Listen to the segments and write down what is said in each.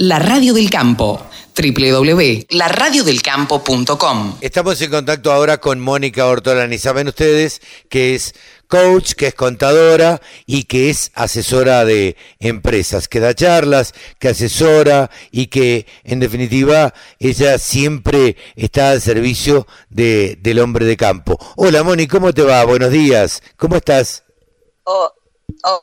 La Radio del Campo www.laradiodelcampo.com Estamos en contacto ahora con Mónica Ortolani. Saben ustedes que es coach, que es contadora y que es asesora de empresas, que da charlas, que asesora y que en definitiva ella siempre está al servicio de, del hombre de campo. Hola Moni, ¿cómo te va? Buenos días, ¿cómo estás? Oh,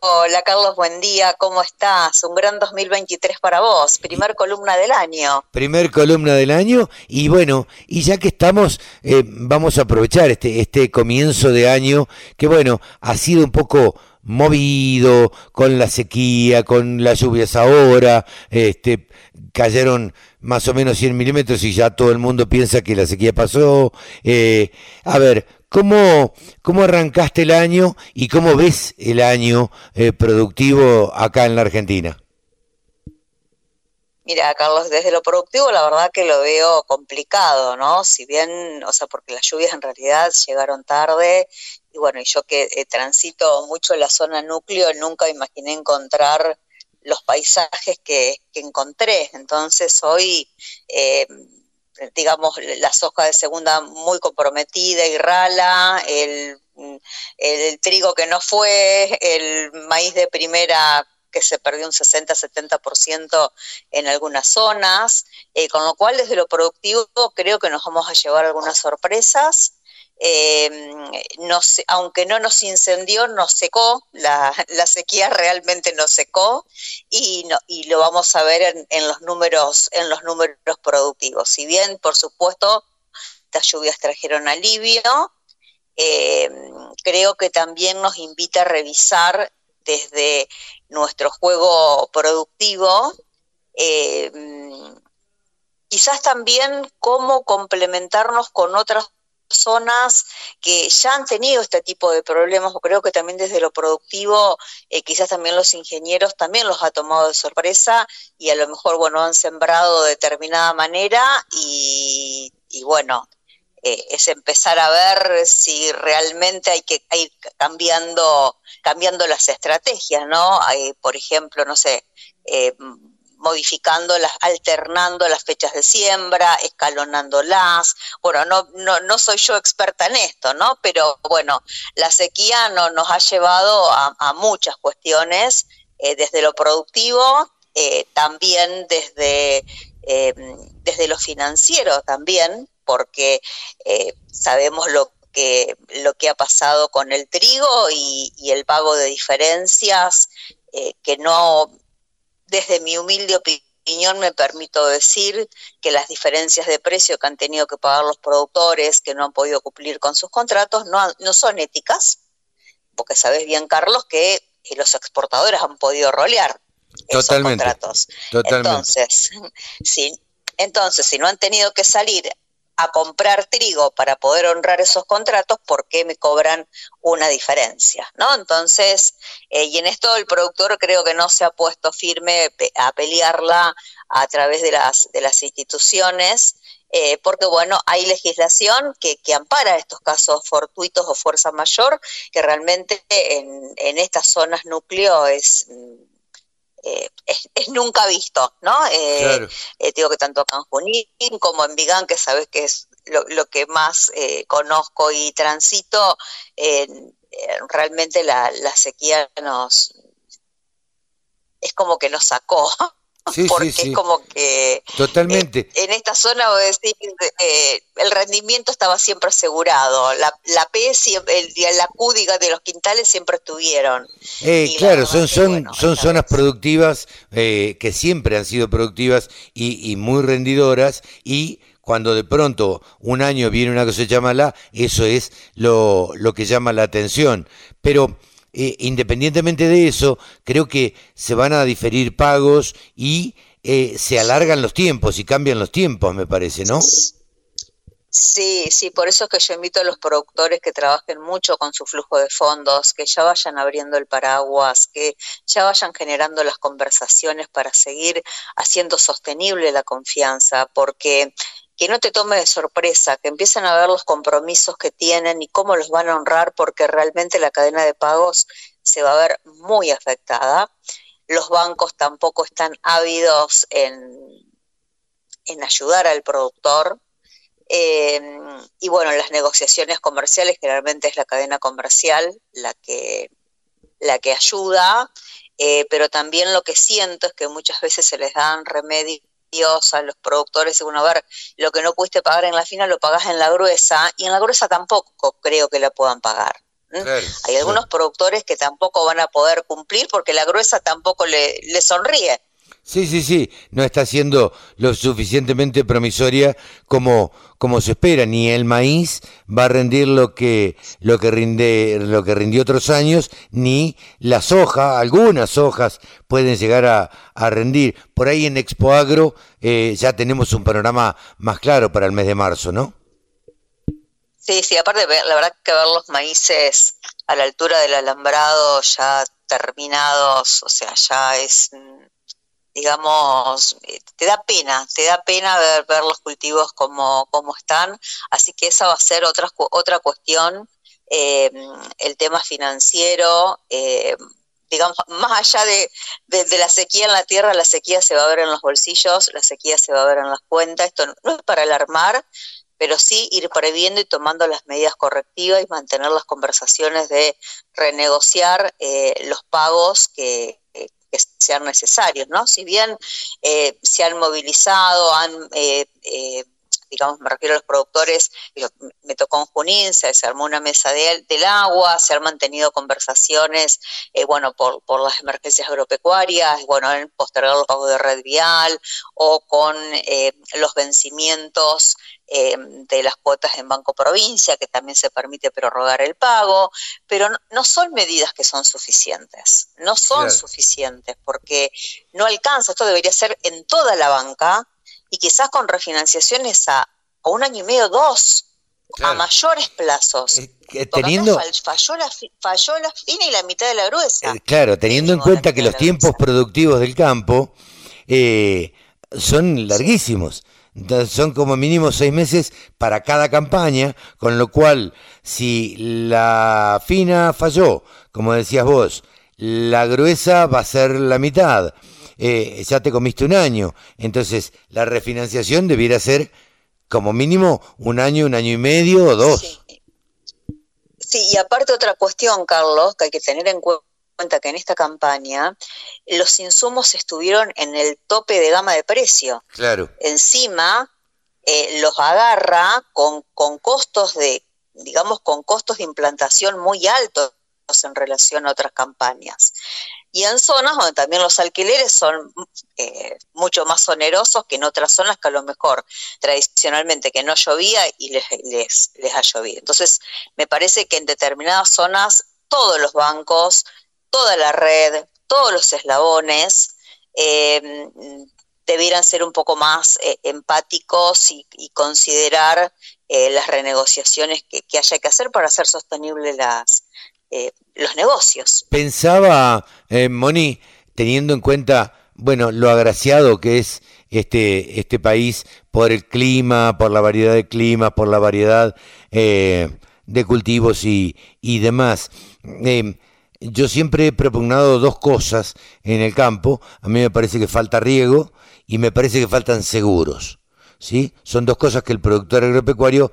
hola Carlos, buen día, ¿cómo estás? Un gran 2023 para vos, primer columna del año. Primer columna del año y bueno, y ya que estamos, eh, vamos a aprovechar este, este comienzo de año que bueno, ha sido un poco movido con la sequía, con las lluvias ahora, este, cayeron más o menos 100 milímetros y ya todo el mundo piensa que la sequía pasó. Eh, a ver, ¿Cómo, ¿Cómo arrancaste el año y cómo ves el año eh, productivo acá en la Argentina? Mira, Carlos, desde lo productivo la verdad que lo veo complicado, ¿no? Si bien, o sea, porque las lluvias en realidad llegaron tarde y bueno, y yo que eh, transito mucho la zona núcleo, nunca imaginé encontrar los paisajes que, encontré. Entonces hoy... Eh, digamos, la soja de segunda muy comprometida y rala, el, el, trigo que no fue, el maíz de primera que se perdió un 60-70% en algunas zonas, eh, con lo cual desde lo productivo creo que nos vamos a llevar algunas sorpresas. Eh, aunque no nos incendió, nos secó, la, sequía realmente nos secó y, no, y lo vamos a ver en, los números, en los números productivos. Si bien, por supuesto, estas lluvias trajeron alivio, eh, creo que también nos invita a revisar desde nuestro juego productivo eh, quizás también cómo complementarnos con otras personas que ya han tenido este tipo de problemas, o creo que también desde lo productivo, eh, quizás también los ingenieros también los ha tomado de sorpresa y a lo mejor, bueno, han sembrado de determinada manera y, bueno, eh, es empezar a ver si realmente hay que ir cambiando, cambiando las estrategias, ¿no? Hay, por ejemplo, no sé, eh, modificando las, alternando las fechas de siembra, escalonándolas. Bueno, no, no, no soy yo experta en esto, ¿no? Pero bueno, la sequía no, nos ha llevado a, muchas cuestiones, eh, desde lo productivo, eh, también desde, eh, desde lo financiero también, porque sabemos lo que, lo que ha pasado con el trigo y, y el pago de diferencias que no desde mi humilde opinión me permito decir que las diferencias de precio que han tenido que pagar los productores que no han podido cumplir con sus contratos no, no son éticas, porque sabes bien, Carlos, que los exportadores han podido rolear esos contratos. Entonces, si, entonces, si no han tenido que salir a comprar trigo para poder honrar esos contratos, ¿por qué me cobran una diferencia? ¿no? Entonces, eh, y en esto el productor creo que no se ha puesto firme a pelearla a través de las, de las instituciones, eh, porque bueno, hay legislación que, que, ampara estos casos fortuitos o fuerza mayor, que realmente en, en estas zonas núcleo es eh, es, nunca visto, ¿no? Eh, eh, digo que tanto acá en Junín como en Vigán, que sabes que es lo, que más conozco y transito, realmente la, la sequía nos es como que nos sacó porque es como que totalmente. eh, en esta zona decir, eh, el rendimiento estaba siempre asegurado. La, la P el, la Q de los quintales siempre estuvieron. Eh, claro son son son zonas productivas que siempre han sido productivas y, y muy rendidoras. Y cuando de pronto un año viene una cosecha mala, eso es lo, lo que llama la atención. Pero eh, independientemente de eso, creo que se van a diferir pagos y eh, se alargan los tiempos y cambian los tiempos, me parece, ¿no? Sí, sí, por eso es que yo invito a los productores que trabajen mucho con su flujo de fondos, que ya vayan abriendo el paraguas, que ya vayan generando las conversaciones para seguir haciendo sostenible la confianza, porque que no te tome de sorpresa, que empiecen a ver los compromisos que tienen y cómo los van a honrar, porque realmente la cadena de pagos se va a ver muy afectada. los bancos tampoco están ávidos en, en ayudar al productor. Eh, y bueno, las negociaciones comerciales generalmente es la cadena comercial la que, la que ayuda, eh, pero también lo que siento es que muchas veces se les dan remedios a los productores, según a ver, lo que no pudiste pagar en la fina lo pagas en la gruesa, y en la gruesa tampoco creo que la puedan pagar. Hay algunos productores que tampoco van a poder cumplir porque la gruesa tampoco le, le sonríe. Sí, sí, sí, no está siendo lo suficientemente promisoria como, como se espera, ni el maíz va a rendir lo que, lo que rinde, lo que rindió otros años, ni la soja, algunas hojas pueden llegar a, a rendir. Por ahí en Expo Agro eh, ya tenemos un panorama más claro para el mes de marzo, ¿no? Sí, sí, aparte la verdad que ver los maíces a la altura del alambrado ya terminados, o sea, ya es digamos, eh, te da pena, te da pena ver, ver los cultivos como, como están, así que esa va a ser otra, otra cuestión, eh, el tema financiero, eh, digamos, más allá de, de, la sequía en la tierra, la sequía se va a ver en los bolsillos, la sequía se va a ver en las cuentas, esto no, es para alarmar, pero sí ir previendo y tomando las medidas correctivas y mantener las conversaciones de renegociar los pagos que, que sean necesarios, ¿no? Si bien eh, se han movilizado, han, eh, eh, digamos, me refiero a los productores, me tocó en Junín, se, armó una mesa del agua, se han mantenido conversaciones, bueno, por, por las emergencias agropecuarias, bueno, en postergar los pagos de red vial o con los vencimientos eh, de las cuotas en Banco Provincia, que también se permite prorrogar el pago, pero no, son medidas que son suficientes, no son suficientes porque no alcanza, esto debería ser en toda la banca y quizás con refinanciaciones a, un año y medio, dos, a mayores plazos. Eh, teniendo falló, la, falló la fina y la mitad de la gruesa. Eh, claro, teniendo en cuenta que los tiempos productivos del campo son larguísimos son como mínimo seis meses para cada campaña, con lo cual si la fina falló, como decías vos, la gruesa va a ser la mitad. Eh, ya te comiste un año, entonces la refinanciación debiera ser como mínimo un año, un año y medio o dos. sí, y aparte otra cuestión, Carlos, que hay que tener en cuenta cuenta que en esta campaña los insumos estuvieron en el tope de gama de precio. Claro. Encima eh, los agarra con, con costos de, digamos, con costos de implantación muy altos en relación a otras campañas. Y en zonas donde también los alquileres son eh, mucho más onerosos que en otras zonas que a lo mejor tradicionalmente que no llovía y les, les, les ha llovido. Entonces, me parece que en determinadas zonas todos los bancos toda la red, todos los eslabones, eh, debieran ser un poco más eh, empáticos y, considerar eh, las renegociaciones que, haya que hacer para hacer sostenibles las, los negocios. Pensaba, Moni, teniendo en cuenta, bueno, lo agraciado que es este, este país por el clima, por la variedad de clima, por la variedad de cultivos y, y demás yo siempre he propugnado dos cosas en el campo. A mí me parece que falta riego y me parece que faltan seguros. ¿sí? Son dos cosas que el productor agropecuario,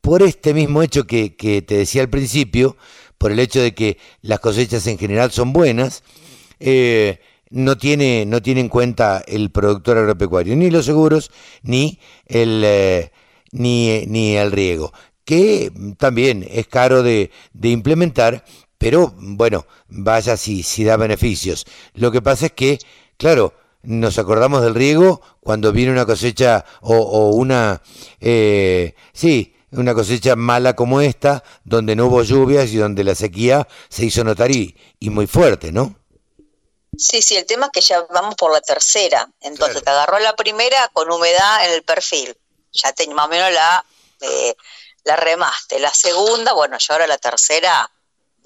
por este mismo hecho que, te decía al principio, por el hecho de que las cosechas en general son buenas, eh, no, tiene, no en cuenta el productor agropecuario, ni los seguros, ni el, eh, ni, ni el riego, que también es caro de, de implementar pero bueno, vaya si, si da beneficios. Lo que pasa es que, claro, nos acordamos del riego cuando viene una cosecha o, una, eh, sí, una cosecha mala como esta, donde no hubo lluvias y donde la sequía se hizo notar y, muy fuerte, ¿no? Sí, sí, el tema es que ya vamos por la tercera. Entonces te agarró la primera con humedad en el perfil. Ya te, más o menos la, eh, la remaste. La segunda, bueno, ya ahora la tercera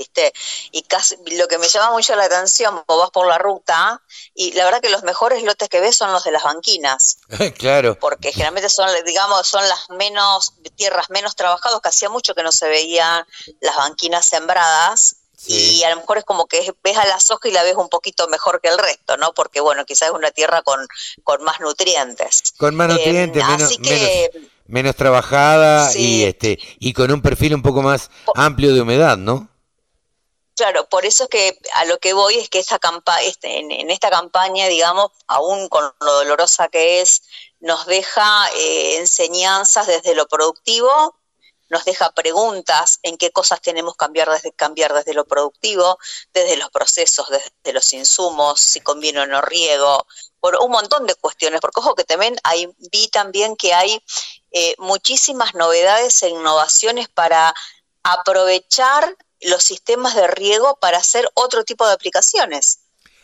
¿viste? Y casi, lo que me llama mucho la atención, vos vas por la ruta y la verdad que los mejores lotes que ves son los de las banquinas. claro. Porque generalmente son, digamos, son las menos, tierras menos trabajadas, que hacía mucho que no se veían las banquinas sembradas. y a lo mejor es como que ves a la soja y la ves un poquito mejor que el resto, ¿no? Porque bueno, quizás es una tierra con, con más nutrientes. Con más nutrientes, menos, menos, trabajada y este y con un perfil un poco más amplio de humedad, ¿no? Claro, por eso es que a lo que voy es que esta campa este, en, esta campaña, digamos, aún con lo dolorosa que es, nos deja eh, enseñanzas desde lo productivo, nos deja preguntas en qué cosas tenemos que cambiar desde, cambiar desde lo productivo, desde los procesos, desde los insumos, si conviene o no riego, por un montón de cuestiones, porque ojo que también hay, vi también que hay eh, muchísimas novedades e innovaciones para aprovechar los sistemas de riego para hacer otro tipo de aplicaciones.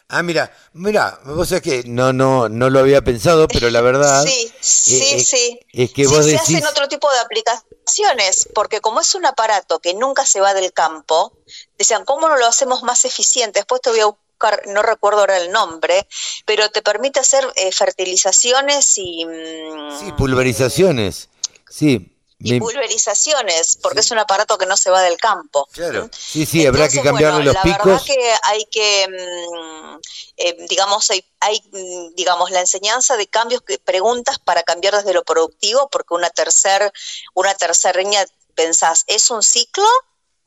Ah, mira, mira, vos sabés que no, no, no lo había pensado, pero la verdad. Sí, sí, eh, sí. Es que vos se hacen otro tipo de aplicaciones, porque como es un aparato que nunca se va del campo, decían, ¿cómo no lo hacemos más eficiente? Después te voy a buscar, no recuerdo ahora el nombre, pero te permite hacer eh, fertilizaciones y. Mm, sí, pulverizaciones. Sí, y pulverizaciones, porque es un aparato que no se va del campo. Claro, sí, sí, habrá que cambiarle los picos. La verdad que hay que, mm, eh, digamos, hay, hay, mm, digamos, la enseñanza de cambios, que, preguntas para cambiar desde lo productivo, porque una tercera una tercera línea pensás, ¿es un ciclo?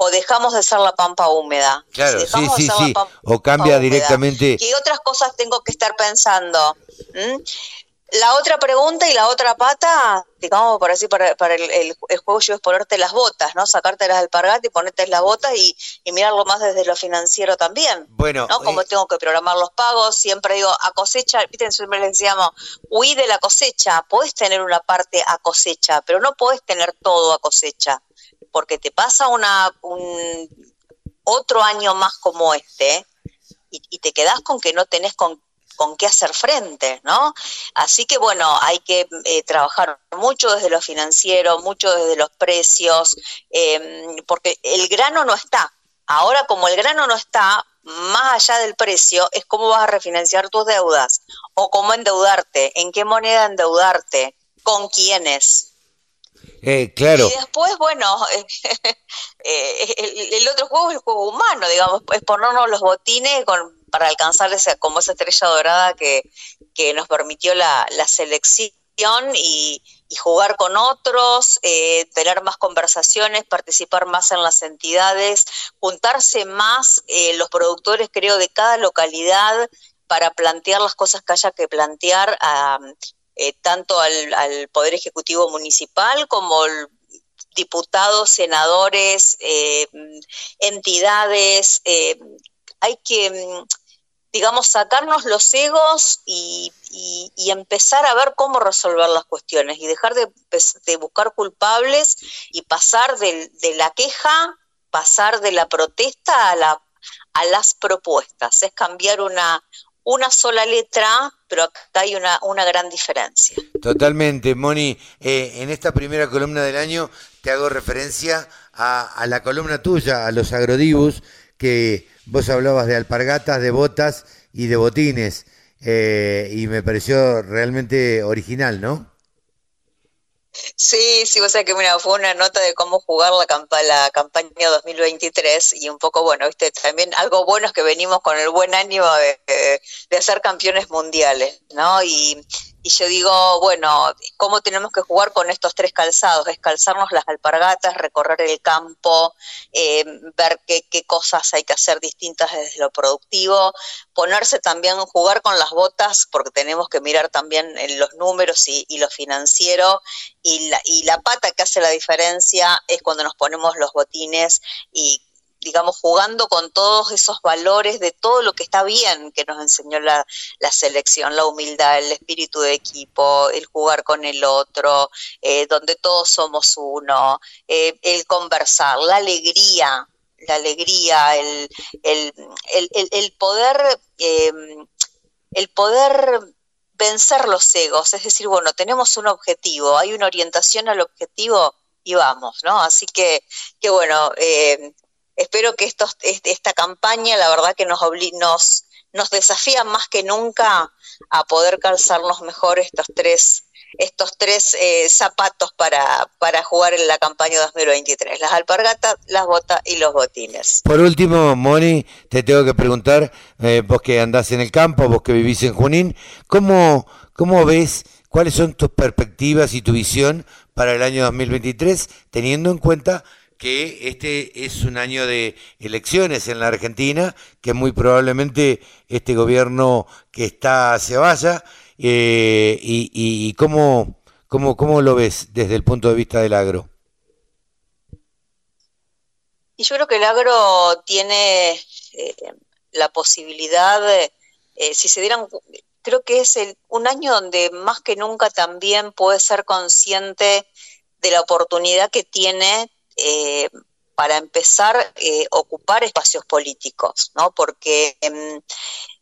o dejamos de ser la pampa húmeda. Claro, sí, sí, sí. O cambia directamente. ¿Qué otras cosas tengo que estar pensando? ¿Mm? La otra pregunta y la otra pata, digamos, por así, para, para el, el, juego yo es ponerte las botas, ¿no? Sacarte las alpargatas y ponerte las botas y, y, mirarlo más desde lo financiero también. Bueno. ¿no? Como eh, tengo que programar los pagos, siempre digo, a cosecha, viste, siempre le decíamos, huí de la cosecha, podés tener una parte a cosecha, pero no podés tener todo a cosecha, porque te pasa una, un, otro año más como este, y, y te quedás con que no tenés con con qué hacer frente, ¿no? Así que bueno, hay que eh, trabajar mucho desde lo financiero, mucho desde los precios, em, porque el grano no está. Ahora como el grano no está, más allá del precio, es cómo vas a refinanciar tus deudas o cómo endeudarte, en qué moneda endeudarte, con quiénes. Eh, claro. Y después, bueno, eh, el, el, otro juego es el juego humano, digamos, es ponernos los botines con para alcanzar esa, como esa estrella dorada que, nos permitió la, selección y, jugar con otros, eh, tener más conversaciones, participar más en las entidades, juntarse más eh, los productores, creo, de cada localidad para plantear las cosas que haya que plantear a, eh, tanto al, Poder Ejecutivo Municipal como diputados, senadores, entidades. hay que digamos, sacarnos los egos y, empezar a ver cómo resolver las cuestiones y dejar de, buscar culpables y pasar de, la queja, pasar de la protesta a, la, a las propuestas. Es cambiar una, una sola letra, pero acá hay una, una gran diferencia. Totalmente, Moni. Eh, en esta primera columna del año te hago referencia a, a la columna tuya, a los agrodibus, que Vos hablabas de alpargatas, de botas y de botines, eh, y me pareció realmente original, ¿no? Sí, sí, o sea que fue una nota de cómo jugar la, la campaña 2023 y un poco, bueno, viste, también algo bueno es que venimos con el buen ánimo de, de ser campeones mundiales, ¿no? Y, y yo digo, bueno, ¿cómo tenemos que jugar con estos tres calzados? Es calzarnos las alpargatas, recorrer el campo, eh, ver qué, qué, cosas hay que hacer distintas desde lo productivo, ponerse también, jugar con las botas, porque tenemos que mirar también los números y, y lo financiero, y la, y la pata que hace la diferencia es cuando nos ponemos los botines y digamos, jugando con todos esos valores de todo lo que está bien que nos enseñó la, selección, la humildad, el espíritu de equipo, el jugar con el otro, eh, donde todos somos uno, eh, el conversar, la alegría, la alegría, el, el, el, poder, em, el poder vencer los egos, es decir, bueno, tenemos un objetivo, hay una orientación al objetivo y vamos, ¿no? Así que, que bueno, eh, espero que estos, esta campaña, la verdad que nos, nos, nos desafía más que nunca a poder calzarnos mejor estos tres estos tres eh, zapatos para, jugar en la campaña 2023, las alpargatas, las botas y los botines. Por último, Moni, te tengo que preguntar, eh, vos que andás en el campo, vos que vivís en Junín, ¿cómo, cómo ves, cuáles son tus perspectivas y tu visión para el año 2023, teniendo en cuenta que este es un año de elecciones en la Argentina, que muy probablemente este gobierno que está se vaya, eh, y, cómo, cómo, cómo lo ves desde el punto de vista del agro. Y yo creo que el agro tiene eh, la posibilidad, eh, si se dieran, creo que es el, un año donde más que nunca también puede ser consciente de la oportunidad que tiene eh, para empezar eh, ocupar espacios políticos, ¿no? Porque em,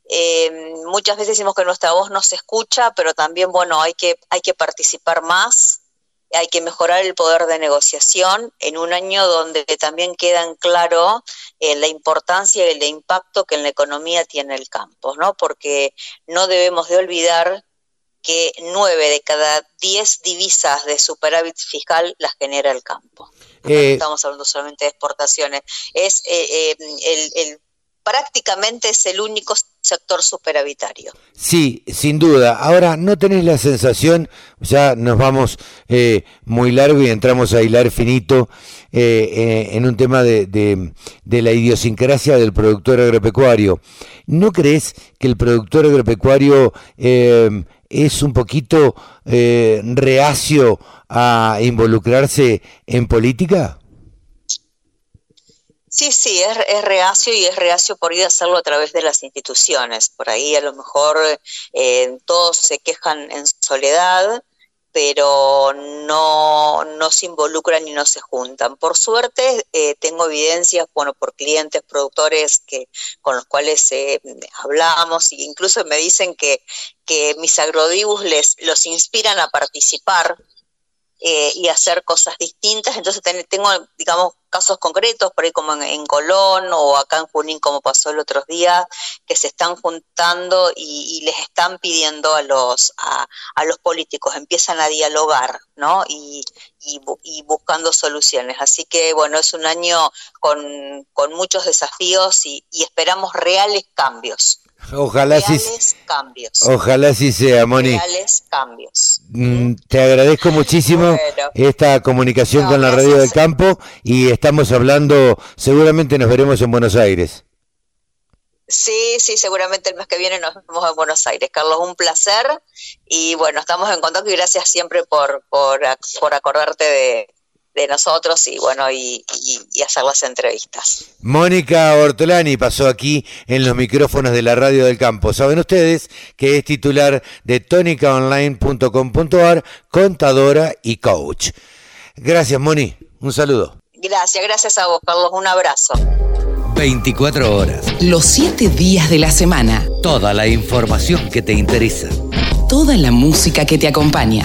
em, muchas veces decimos que nuestra voz no se escucha, pero también, bueno, hay que, hay que participar más, hay que mejorar el poder de negociación en un año donde también queda en claro eh, la importancia y el impacto que en la economía tiene el campo, ¿no? Porque no debemos de olvidar que nueve de cada diez divisas de superávit fiscal las genera el campo. No eh, estamos hablando solamente de exportaciones. Es eh, eh, el, prácticamente es el único sector superavitario. Sí, sin duda. Ahora, ¿no tenés la sensación, ya nos vamos muy largo y entramos a hilar finito en un tema de, de, la idiosincrasia del productor agropecuario? ¿No crees que el productor agropecuario es un poquito eh, reacio a involucrarse en política? Sí, sí, es, reacio y es reacio por ir a hacerlo a través de las instituciones. Por ahí a lo mejor eh, todos se quejan en soledad, pero no, no se involucran y no se juntan. Por suerte, eh, tengo evidencias, bueno, por clientes, productores que, con los cuales eh, hablamos, e incluso me dicen que, que mis agrodibus les los inspiran a participar eh, y hacer cosas distintas. Entonces tengo, digamos, casos concretos, por ahí como en, Colón o acá en Junín, como pasó el otro día, que se están juntando y, les están pidiendo a los, a, los políticos, empiezan a dialogar, ¿no? Y, y, buscando soluciones. Así que, bueno, es un año con, con muchos desafíos y esperamos reales cambios. Ojalá sí, cambios. Ojalá sí sea, Moni. Reales cambios. Mm, te agradezco muchísimo esta comunicación con la Radio del Campo y estamos hablando, seguramente nos veremos en Buenos Aires. Sí, sí, seguramente el mes que viene nos vemos en Buenos Aires. Carlos, un placer y bueno, estamos en contacto y gracias siempre por, por, por acordarte de, de nosotros y bueno, y, hacer las entrevistas. Mónica Ortolani pasó aquí en los micrófonos de la Radio del Campo. Saben ustedes que es titular de tonicaonline.com.ar, contadora y coach. Gracias, Moni. Un saludo. Gracias, gracias a vos, Carlos. Un abrazo. 24 horas. Los 7 días de la semana. Toda la información que te interesa. Toda la música que te acompaña.